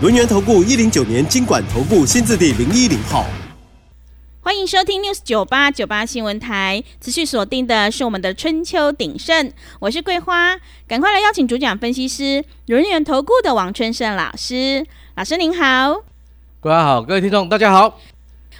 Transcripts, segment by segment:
轮源投顾一零九年经管投顾新字第零一零号，欢迎收听 news 九八九八新闻台，持续锁定的是我们的春秋鼎盛，我是桂花，赶快来邀请主讲分析师轮源投顾的王春盛老师，老师您好，各位好，各位听众大家好。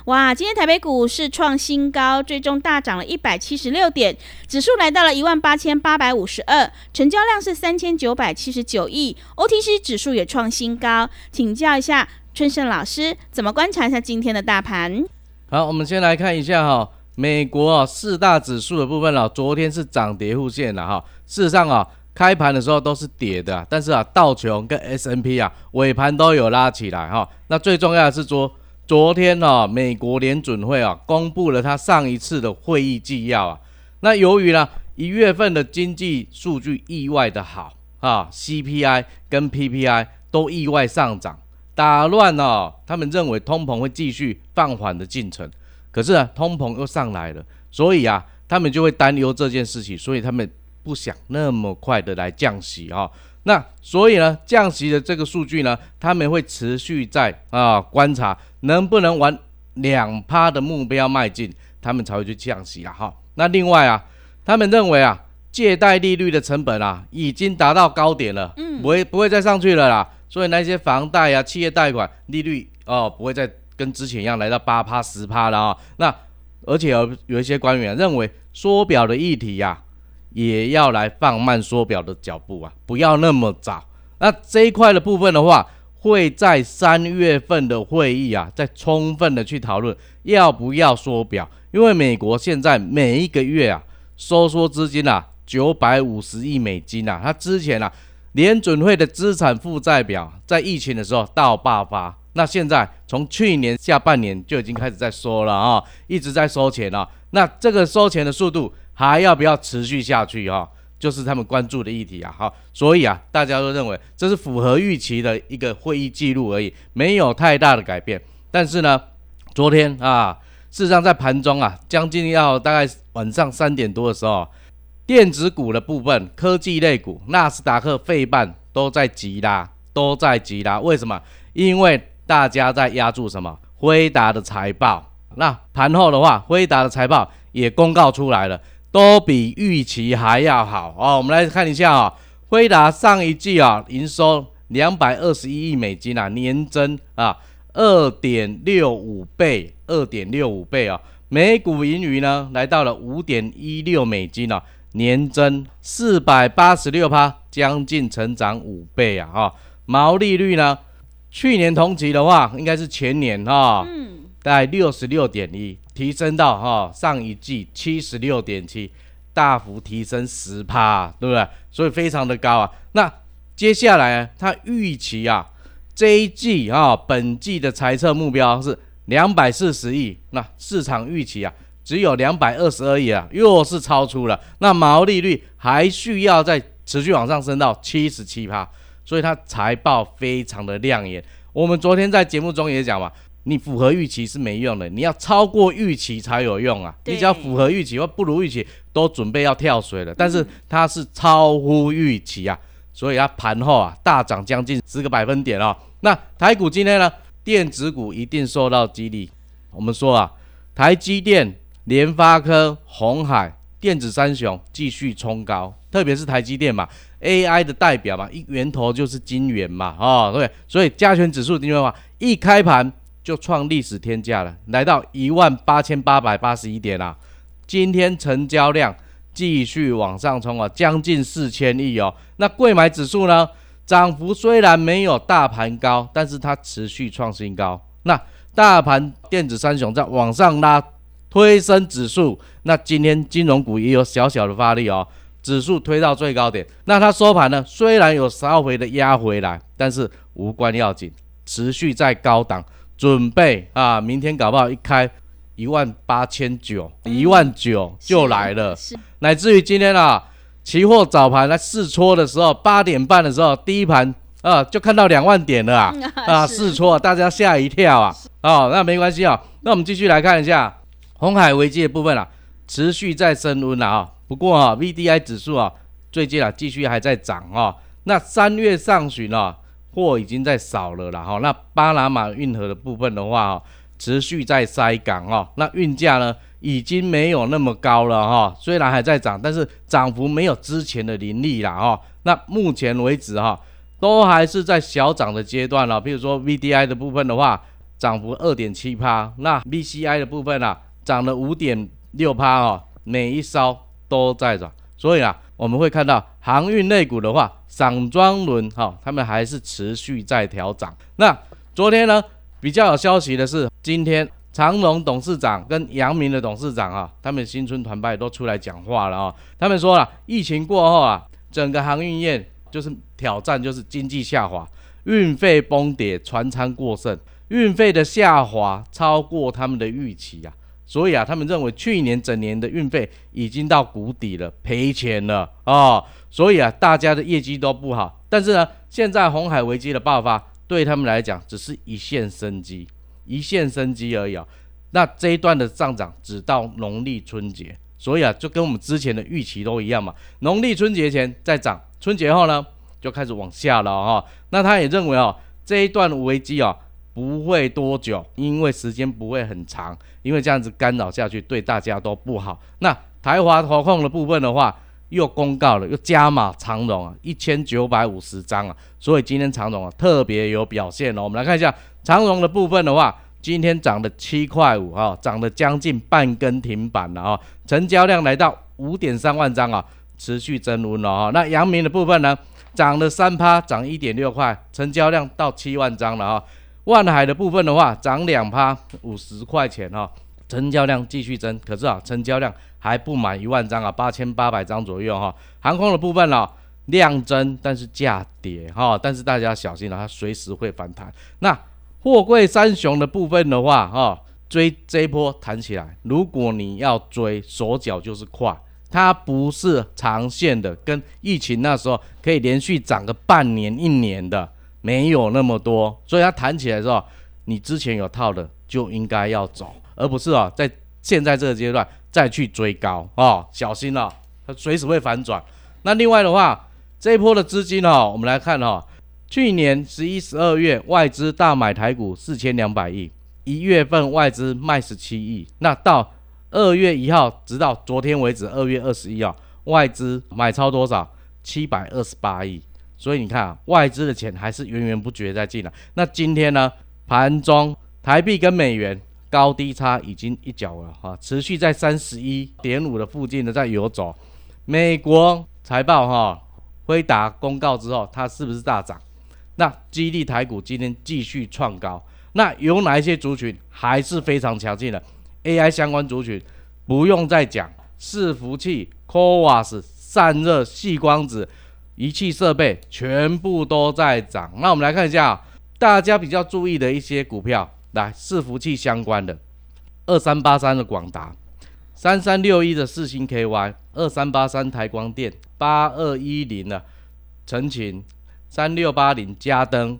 哇，今天台北股市创新高，最终大涨了一百七十六点，指数来到了一万八千八百五十二，成交量是三千九百七十九亿，OTC 指数也创新高。请教一下春盛老师，怎么观察一下今天的大盘？好，我们先来看一下哈，美国啊四大指数的部分啊，昨天是涨跌互现的哈。事实上啊，开盘的时候都是跌的，但是啊，道琼跟 S N P 啊尾盘都有拉起来哈。那最重要的是说。昨天呢，美国联准会啊公布了他上一次的会议纪要啊。那由于呢一月份的经济数据意外的好啊，CPI 跟 PPI 都意外上涨，打乱了他们认为通膨会继续放缓的进程。可是啊，通膨又上来了，所以啊，他们就会担忧这件事情，所以他们不想那么快的来降息啊。那所以呢，降息的这个数据呢，他们会持续在啊观察能不能往两趴的目标迈进，他们才会去降息啊哈。那另外啊，他们认为啊，借贷利率的成本啊已经达到高点了，嗯，不会不会再上去了啦。所以那些房贷啊、企业贷款利率哦，不会再跟之前一样来到八趴、十趴了啊。那而且有有一些官员认为缩表的议题呀。也要来放慢缩表的脚步啊，不要那么早。那这一块的部分的话，会在三月份的会议啊，再充分的去讨论要不要缩表。因为美国现在每一个月啊，收缩资金啊，九百五十亿美金啊。它之前啊，联准会的资产负债表在疫情的时候到爆发，那现在从去年下半年就已经开始在收了啊，一直在收钱了。那这个收钱的速度。还要不要持续下去哈？就是他们关注的议题啊。好，所以啊，大家都认为这是符合预期的一个会议记录而已，没有太大的改变。但是呢，昨天啊，事实上在盘中啊，将近要大概晚上三点多的时候，电子股的部分、科技类股、纳斯达克、费半都在急拉，都在急拉。为什么？因为大家在压住什么？辉达的财报。那盘后的话，辉达的财报也公告出来了。都比预期还要好哦。我们来看一下啊，辉达上一季啊营收两百二十一亿美金啊，年增啊二点六五倍，二点六五倍啊。每股盈余呢来到了五点一六美金啊，年增四百八十六趴，将近成长五倍啊哈。毛利率呢，去年同期的话应该是前年哈，嗯，在六十六点一。提升到哈上一季七十六点七，大幅提升十趴，对不对？所以非常的高啊。那接下来他预期啊，这一季啊本季的财测目标是两百四十亿，那市场预期啊只有两百二十二亿啊，又是超出了。那毛利率还需要再持续往上升到七十七趴，所以它财报非常的亮眼。我们昨天在节目中也讲嘛。你符合预期是没用的，你要超过预期才有用啊！你只要符合预期或不如预期，都准备要跳水了。但是它是超乎预期啊，所以它盘后啊大涨将近十个百分点哦。那台股今天呢，电子股一定受到激励。我们说啊，台积电、联发科、红海电子三雄继续冲高，特别是台积电嘛，AI 的代表嘛，一源头就是晶圆嘛，哦对，所以加权指数定位话，一开盘。就创历史天价了，来到一万八千八百八十一点啦。今天成交量继续往上冲啊，将近四千亿哦。那贵买指数呢，涨幅虽然没有大盘高，但是它持续创新高。那大盘电子三雄在往上拉，推升指数。那今天金融股也有小小的发力哦，指数推到最高点。那它收盘呢，虽然有稍微的压回来，但是无关要紧，持续在高档。准备啊，明天搞不好一开一万八千九，一万九就来了，是乃至于今天啊，期货早盘来试搓的时候，八点半的时候，第一盘啊就看到两万点了啊。啊，试搓大家吓一跳啊。哦，那没关系啊，那我们继续来看一下红海危机的部分啊，持续在升温了啊，不过啊，VDI 指数啊最近啊继续还在涨啊，那三月上旬啊货已经在少了啦哈，那巴拿马运河的部分的话啊，持续在塞港哦，那运价呢已经没有那么高了哈，虽然还在涨，但是涨幅没有之前的凌厉了哈。那目前为止哈，都还是在小涨的阶段了。比如说 VDI 的部分的话，涨幅二点七趴，那 BCI 的部分啊，涨了五点六趴哦，每一艘都在涨，所以啊，我们会看到航运类股的话，散装轮哈，他们还是持续在调涨。那昨天呢，比较有消息的是，今天长荣董事长跟阳明的董事长啊，他们新春团拜都出来讲话了啊。他们说了，疫情过后啊，整个航运业就是挑战，就是经济下滑，运费崩跌，船舱过剩，运费的下滑超过他们的预期啊。所以啊，他们认为去年整年的运费已经到谷底了，赔钱了哦。所以啊，大家的业绩都不好。但是呢，现在红海危机的爆发，对他们来讲只是一线生机，一线生机而已啊。那这一段的上涨只到农历春节，所以啊，就跟我们之前的预期都一样嘛。农历春节前再涨，春节后呢就开始往下了哈、那他也认为哦，这一段危机啊不会多久，因为时间不会很长，因为这样子干扰下去对大家都不好。那台华投控的部分的话，又公告了，又加码长荣啊，一千九百五十张啊，所以今天长荣啊特别有表现哦。我们来看一下长荣的部分的话，今天涨了七块五啊，涨了将近半根停板了啊，成交量来到五点三万张啊，持续增温了啊。那阳明的部分呢，涨了三趴，涨一点六块，成交量到七万张了啊。万海的部分的话，涨两趴，五十块钱哈、成交量继续增，可是啊，成交量还不满一万张啊，八千八百张左右哈、航空的部分呢、量增，但是价跌哈、但是大家小心了、它随时会反弹。那货柜三雄的部分的话哈、追这一波弹起来，如果你要追，手脚就是快。它不是长线的，跟疫情那时候可以连续涨个半年、一年的，没有那么多，所以它弹起来的时候，你之前有套的就应该要走，而不是啊，在现在这个阶段再去追高哦，小心了、它随时会反转。那另外的话，这一波的资金哦，我们来看哦，去年十一、十二月外资大买台股四千两百亿，一月份外资卖十七亿，那到二月一号直到昨天为止，二月二十一号外资买超多少？七百二十八亿。所以你看啊，外资的钱还是源源不绝在进来。那今天呢，盘中台币跟美元高低差已经一角了哈，持续在三十一点五的附近的在游走。美国财报哈，辉达公告之后，它是不是大涨？那激励台股今天继续创高。那有哪一些族群还是非常强劲的？AI 相关族群不用再讲，伺服器、CoWAS、散热、细光子、仪器设备全部都在涨。那我们来看一下大家比较注意的一些股票，来伺服器相关的，二三八三的广达，三三六一的四星 KY，二三八三台光电，八二一零的陈勤，三六八零嘉登，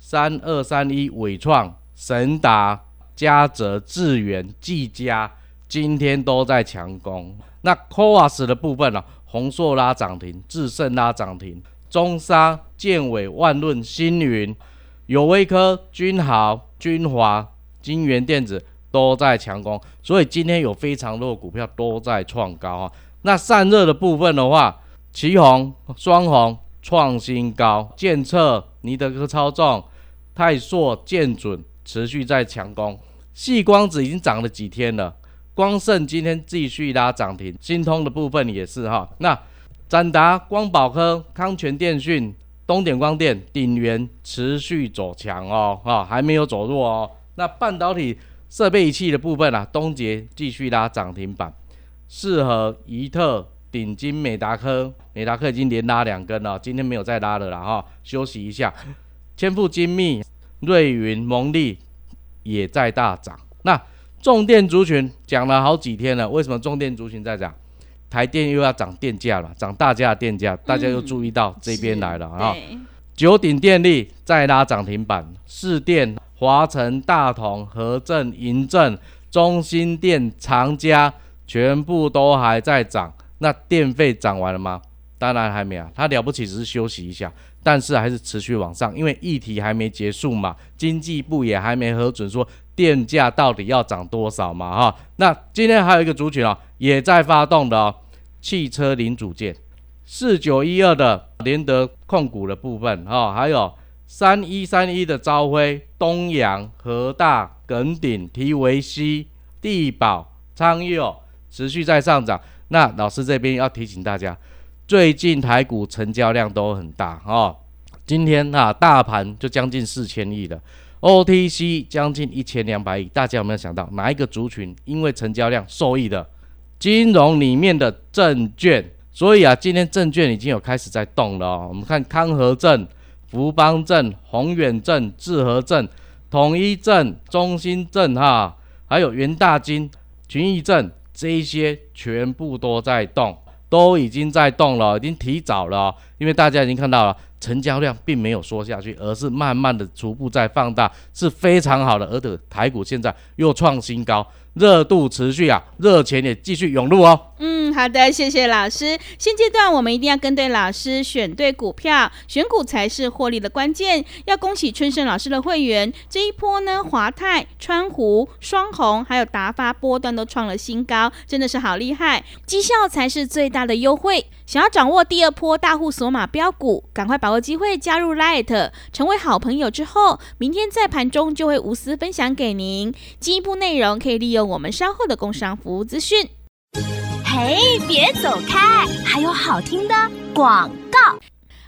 三二三一伟创、神达、嘉泽、智源、技嘉，今天都在强攻。那 c o a s 的部分呢、宏硕拉涨停，智胜拉涨停，中沙、建伟、万润、星云、友威科、君豪、君华、金源电子都在强攻，所以今天有非常多的股票都在创高啊。那散热的部分的话，旗宏、双红创新高，建策、尼德科超重、泰硕、建准持续在强攻，细光子已经涨了几天了。光盛今天继续拉涨停，新通的部分也是哈。那展达、光宝科、康泉电讯、东点光电、鼎元持续走强哦，哈，还没有走弱哦。那半导体设备仪器的部分啊，东杰继续拉涨停板，适合怡特、鼎金、美达科，美达科已经连拉两根了，今天没有再拉了啦哈，休息一下。千富精密、瑞云、蒙利也在大涨。那重电族群讲了好几天了，为什么重电族群在涨？台电又要涨电价了，涨大家的电价，大家又注意到这边来了啊。九鼎电力再拉涨停板，市电、华晨、大同、和正、银正、中心电、长嘉全部都还在涨。那电费涨完了吗？当然还没啊，它了不起只是休息一下，但是还是持续往上，因为议题还没结束嘛，经济部也还没核准说电价到底要涨多少嘛哈。那今天还有一个族群啊，也在发动的哦，汽车零组件。四九一二的联德控股的部分哈，还有三一三一的朝晖、东阳、和大、耿鼎、提维西、地宝、昌佑持续在上涨。那老师这边要提醒大家，最近台股成交量都很大哦。今天啊，大盘就将近四千亿了，OTC 将近一千两百亿。大家有没有想到哪一个族群因为成交量受益的？金融里面的证券。所以啊，今天证券已经有开始在动了哦。我们看康和证、福邦证、宏远证、智和证、统一证、中心证哈，还有元大金、群益证这一些全部都在动，都已经在动了，已经提早了。因为大家已经看到了，成交量并没有缩下去，而是慢慢的逐步在放大，是非常好的。而且台股现在又创新高。热度持续啊，热钱也继续涌入哦。嗯，好的，谢谢老师。现阶段我们一定要跟对老师，选对股票，选股才是获利的关键。要恭喜春盛老师的会员，这一波呢，华泰、川湖、双红还有达发波段都创了新高，真的是好厉害，绩效才是最大的优惠。想要掌握第二波大户索马标股，赶快把握机会加入 Light，成为好朋友之后，明天在盘中就会无私分享给您。进一步内容可以利用我们稍后的工商服务资讯。嘿，别走开，还有好听的广告。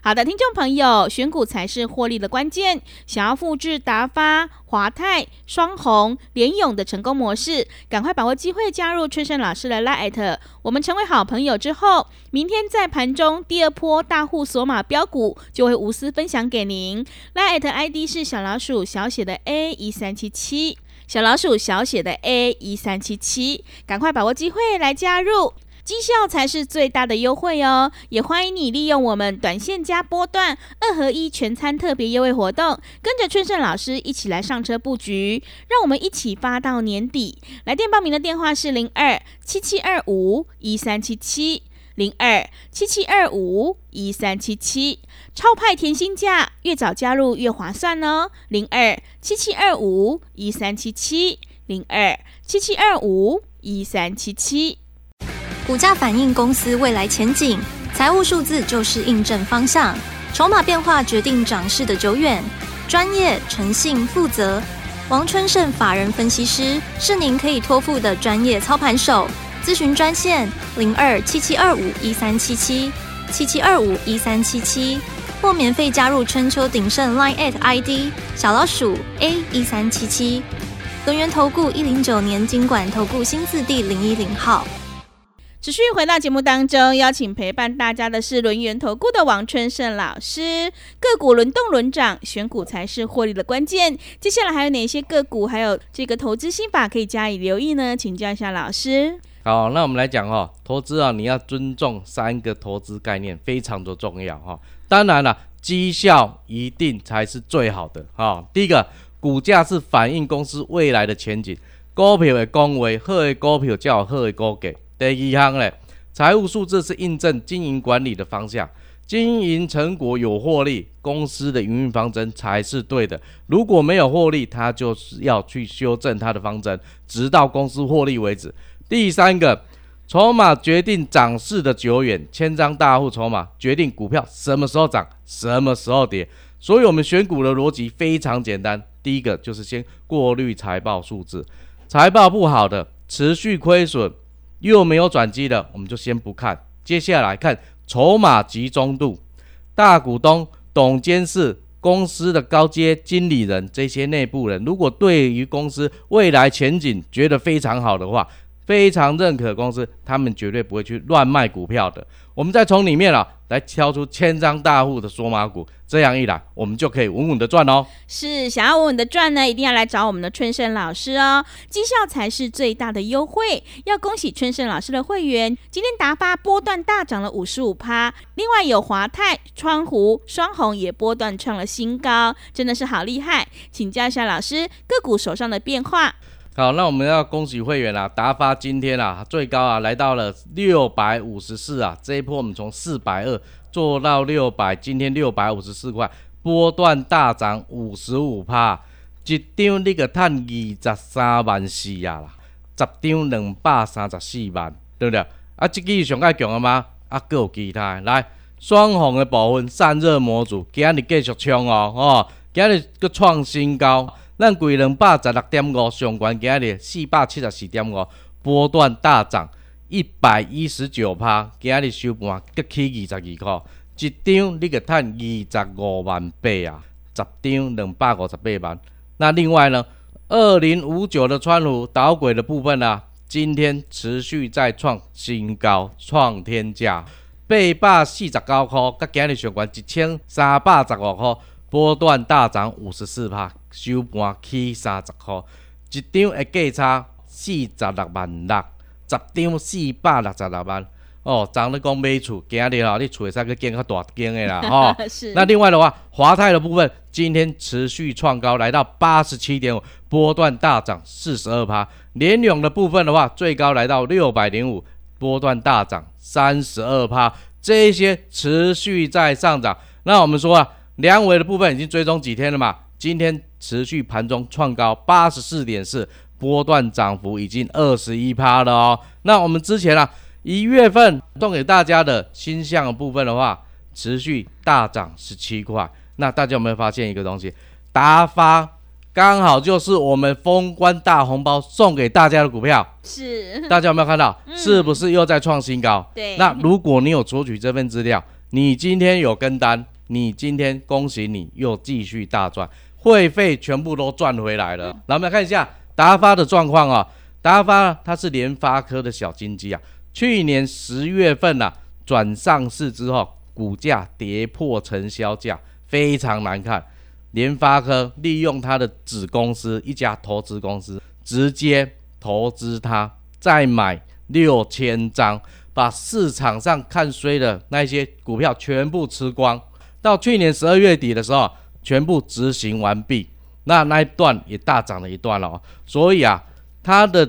好的，听众朋友，选股才是获利的关键。想要复制达发、华泰、双红、联勇的成功模式，赶快把握机会加入春生老师的 Light。我们成为好朋友之后，明天在盘中第二波大户索马标股就会无私分享给您。Light ID 是小老鼠小写的 A 一三七七，小老鼠小写的 A 一三七七，赶快把握机会来加入。绩效才是最大的优惠哦！也欢迎你利用我们短线加波段二合一全餐特别优惠活动，跟着春盛老师一起来上车布局，让我们一起发到年底。来电报名的电话是零二七七二五一三七七零二七七二五一三七七，超派甜心价，越早加入越划算哦！零二七七二五一三七七零二七七二五一三七七。股价反映公司未来前景，财务数字就是印证方向，筹码变化决定涨势的久远。专业、诚信、负责，王春盛法人分析师是您可以托付的专业操盘手。咨询专线零二七七二五一三七七七七二五一三七七，或免费加入春秋鼎盛 Line at ID 小老鼠 A 一三七七。轮源投顾一零九年经管投顾新字第零一零号。持续回到节目当中，邀请陪伴大家的是轮源投顾的王春盛老师。个股轮动轮涨，选股才是获利的关键。接下来还有哪些个股，还有这个投资心法可以加以留意呢？请教一下老师。好，那我们来讲哦，投资啊，你要尊重三个投资概念，非常的重要哈。当然了，绩效一定才是最好的哈。第一个，股价是反映公司未来的前景，股票的恭维，好的股票叫好的股价。第一项嘞，财务数字是印证经营管理的方向，经营成果有获利，公司的营运方针才是对的。如果没有获利，他就是要去修正他的方针，直到公司获利为止。第三个，筹码决定涨势的久远，千张大户筹码决定股票什么时候涨，什么时候跌。所以，我们选股的逻辑非常简单，第一个就是先过滤财报数字，财报不好的，持续亏损。又没有转机的，我们就先不看。接下来看筹码集中度，大股东、董监事、公司的高阶经理人这些内部人，如果对于公司未来前景觉得非常好的话，非常认可公司，他们绝对不会去乱卖股票的。我们再从里面啊来挑出千张大户的缩码股，这样一来，我们就可以稳稳的赚哦。是想要稳稳的赚呢，一定要来找我们的春盛老师哦，绩效才是最大的优惠。要恭喜春盛老师的会员，今天达发波段大涨了五十五趴，另外有华泰、川湖、双红也波段创了新高，真的是好厉害。请教一下老师，个股手上的变化。好，那我们要恭喜会员啊，达发今天啊最高啊来到了六百五十四啊，这一波我们从四百二做到六百，今天六百五十四块，波段大涨五十五趴，一张你个赚二十三万四啊，十张两百三十四万，对不对？啊，这个上爱强了吗？啊，各有其他来双红的部分散热模组，今日继续冲哦，哦，今日个创新高。咱贵两百十六点五，上悬今日四百七十四点五，波段大涨一百一十九趴，今日收盘搁起二十二块，一张你个赚二十五万八啊，十张两百五十八万。那另外呢，二零五九的川湖导轨的部分呢，今天持续在创新高，创天价八百四十九块，甲今日上悬一千三百十五块。波段大涨五十四趴，收盘起三十块，一张的价差四十六万六，十张四百六十六万。哦，昨日讲买厝，今日哦，你厝会使去建较大间的啦，吼。是。那另外的话，华泰的部分今天持续创高，来到八十七点五，波段大涨四十二趴。联永的部分的话，最高来到六百零五，波段大涨三十二趴。这些持续在上涨。那我们说啊。梁伟的部分已经追踪几天了嘛？今天持续盘中创高八十四点四，波段涨幅已经二十一趴了哦。那我们之前啊一月份送给大家的星象的部分的话，持续大涨十七块。那大家有没有发现一个东西？达发刚好就是我们封关大红包送给大家的股票，是大家有没有看到？是不是又在创新高？对。那如果你有索取这份资料，你今天有跟单？你今天恭喜你又继续大赚，会费全部都赚回来了。来，我们来看一下达发的状况啊。达发它是联发科的小金鸡啊，去年十月份啊转上市之后，股价跌破成交价，非常难看。联发科利用它的子公司一家投资公司，直接投资它，再买六千张，把市场上看衰的那些股票全部吃光。到去年十二月底的时候，全部执行完毕，那那一段也大涨了一段了。所以啊，它的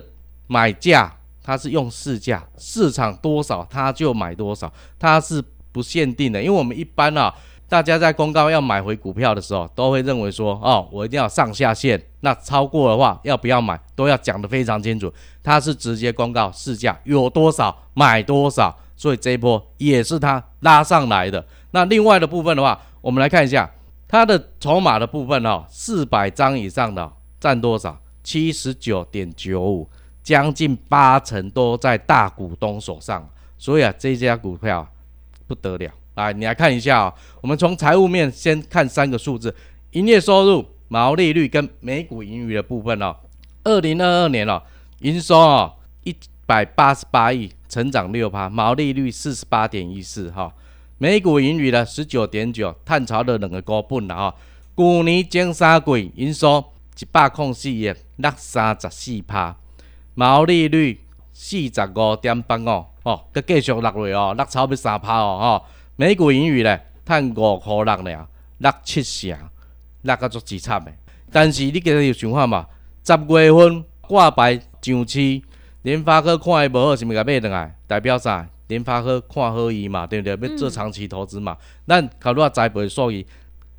买价它是用市价，市场多少它就买多少，它是不限定的。因为我们一般啊，大家在公告要买回股票的时候，都会认为说，哦，我一定要上下限，那超过的话要不要买，都要讲得非常清楚。它是直接公告市价有多少买多少，所以这一波也是它拉上来的。那另外的部分的话，我们来看一下它的筹码的部分哦，四百张以上的占多少？七十九点九五，将近八成都在大股东手上。所以啊，这家股票不得了。来，你来看一下啊，我们从财务面先看三个数字：营业收入、毛利率跟每股盈余的部分哦。二零二二年哦，营收哦一百八十八亿，成长六趴，毛利率四十八点一四哈。每股盈余呢十九点九，探炒了两个股本了哈。去年前三季营收一百零四亿，落三十四趴，毛利率四十五点八五哦，佮继续落落哦，落超要三趴哦哈。每股盈余呢，趁五块六呢，落七成，落个足凄惨的。但是你今日有想法嘛？十月份挂牌上市，联发科看伊无好，是毋是甲买倒来？代表啥？联发科看好伊嘛，对不对？要做长期投资嘛。咱考虑下栽培数据，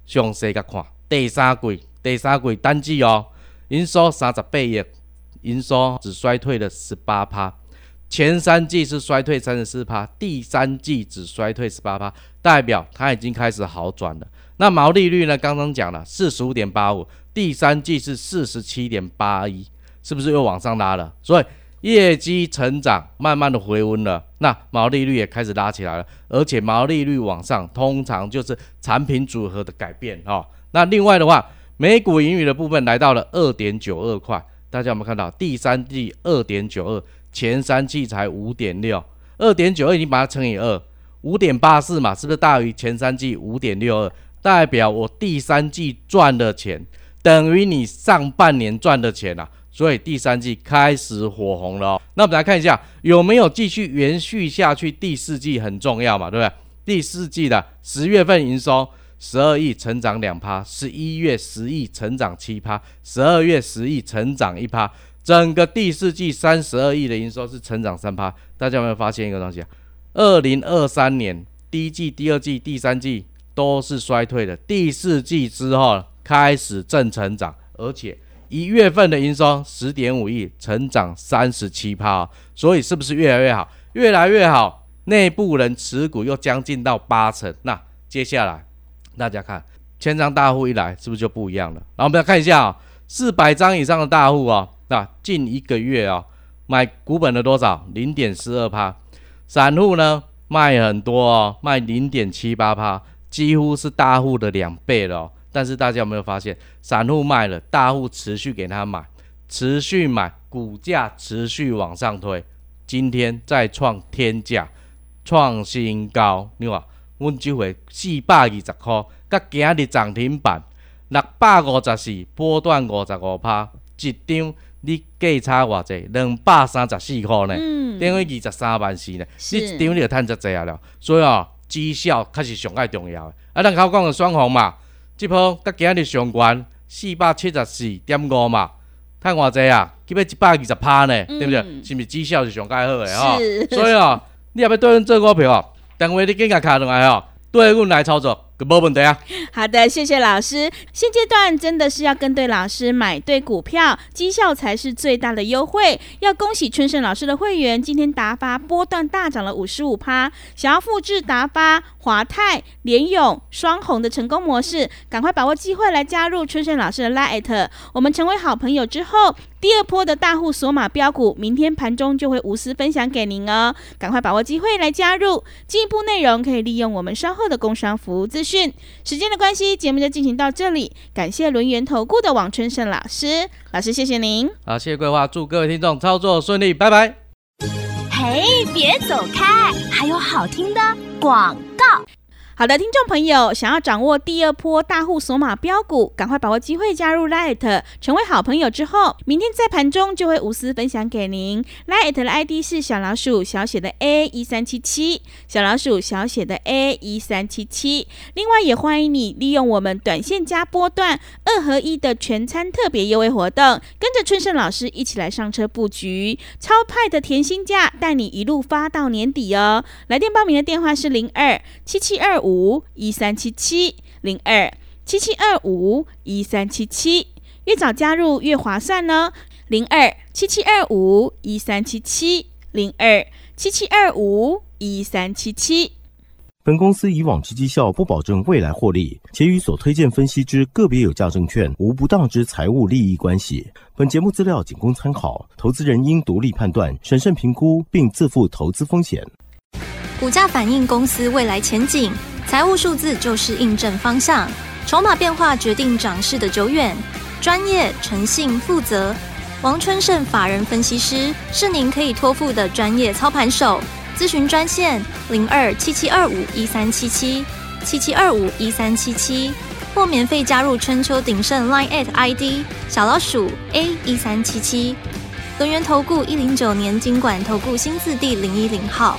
详细甲看。第三季，第三季单季哦，营收三十八亿，营收只衰退了十八趴。前三季是衰退三十四趴，第三季只衰退十八趴，代表它已经开始好转了。那毛利率呢？刚刚讲了四十五点八五，第三季是四十七点八一，是不是又往上拉了？所以。业绩成长慢慢的回温了，那毛利率也开始拉起来了，而且毛利率往上，通常就是产品组合的改变哦。那另外的话，每股盈余的部分来到了二点九二块，大家有没有看到？第三季二点九二，前三季才五点六，二点九二已经把它乘以二，五点八四嘛，是不是大于前三季五点六二？代表我第三季赚的钱等于你上半年赚的钱啊，所以第三季开始火红了哦。那我们来看一下有没有继续延续下去，第四季很重要嘛，对不对？第四季的十月份营收十二亿，成长两趴；十一月十亿，成长七趴；十二月十亿，成长一趴。整个第四季三十二亿的营收是成长三趴。大家有没有发现一个东西啊？二零二三年第一季、第二季、第三季。都是衰退的，第四季之后开始正成长，而且一月份的营收十点五亿，成长三十七趴，所以是不是越来越好？越来越好，内部人持股又将近到八成。那接下来大家看，千张大户一来，是不是就不一样了？然后我们来看一下啊，四百张以上的大户啊，那近一个月啊，买股本的多少？零点四二趴，散户呢卖很多哦，卖零点七八趴。几乎是大户的两倍了，但是大家有没有发现，散户卖了，大户持续给他买，持续买，股价持续往上推，今天再创天价，创新高。你话，阮这回四百二十块，甲今日涨停板六百五十四，波段五十五趴，一张你价差偌济？两百三十四块呢，等于二十三万四呢，你一张你就赚遮济啊了，所以哦。绩效确实上爱重要的，啊，咱口讲的双红嘛，即波甲今日上悬四百七十四点五嘛，趁偌济啊？基本一百二十趴呢，对不对？是毋是绩效是上盖好诶吼？所以哦，你也要对阮做股票哦，等会你紧甲卡上来哦，对阮来操作。没问题啊！好的，谢谢老师。现阶段真的是要跟对老师，买对股票，绩效才是最大的优惠。要恭喜春盛老师的会员，今天达发波段大涨了五十五趴。想要复制达发、华泰、联勇双红的成功模式，赶快把握机会来加入春盛老师的 Lite。我们成为好朋友之后，第二波的大户索马标股，明天盘中就会无私分享给您哦。赶快把握机会来加入。进一步内容可以利用我们稍后的工商服务资讯。时间的关系，节目就进行到这里。感谢轮圆投顾的王春盛老师，老师谢谢您。好，谢谢桂花，祝各位听众操作顺利，拜拜。嘿，别走开，还有好听的广告。好的，听众朋友，想要掌握第二波大户索马标股，赶快把握机会加入 Light，成为好朋友之后，明天在盘中就会无私分享给您。Light 的 ID 是小老鼠小写的 A 一三七七，小老鼠小写的 A 一三七七。另外，也欢迎你利用我们短线加波段二合一的全餐特别优惠活动，跟着春盛老师一起来上车布局超派的甜心价，带你一路发到年底哦。来电报名的电话是零二七七二五。五一三七七零二七七二五一三七七，越早加入越划算呢。零二七七二五一三七七零二七七二五一三七七。本公司以往之绩效不保证未来获利，且与所推荐分析之个别有价证券无不当之财务利益关系。本节目资料仅供参考，投资人应独立判断、审慎评估，并自负投资风险。股价反映公司未来前景。财务数字就是印证方向，筹码变化决定涨势的久远。专业、诚信、负责，王春盛法人分析师是您可以托付的专业操盘手。咨询专线零二七七二五一三七七七七二五一三七七，或免费加入春秋鼎盛 Line at ID 小老鼠 A 一三七七。轮源投顾一零九年经管投顾新字第零一零号。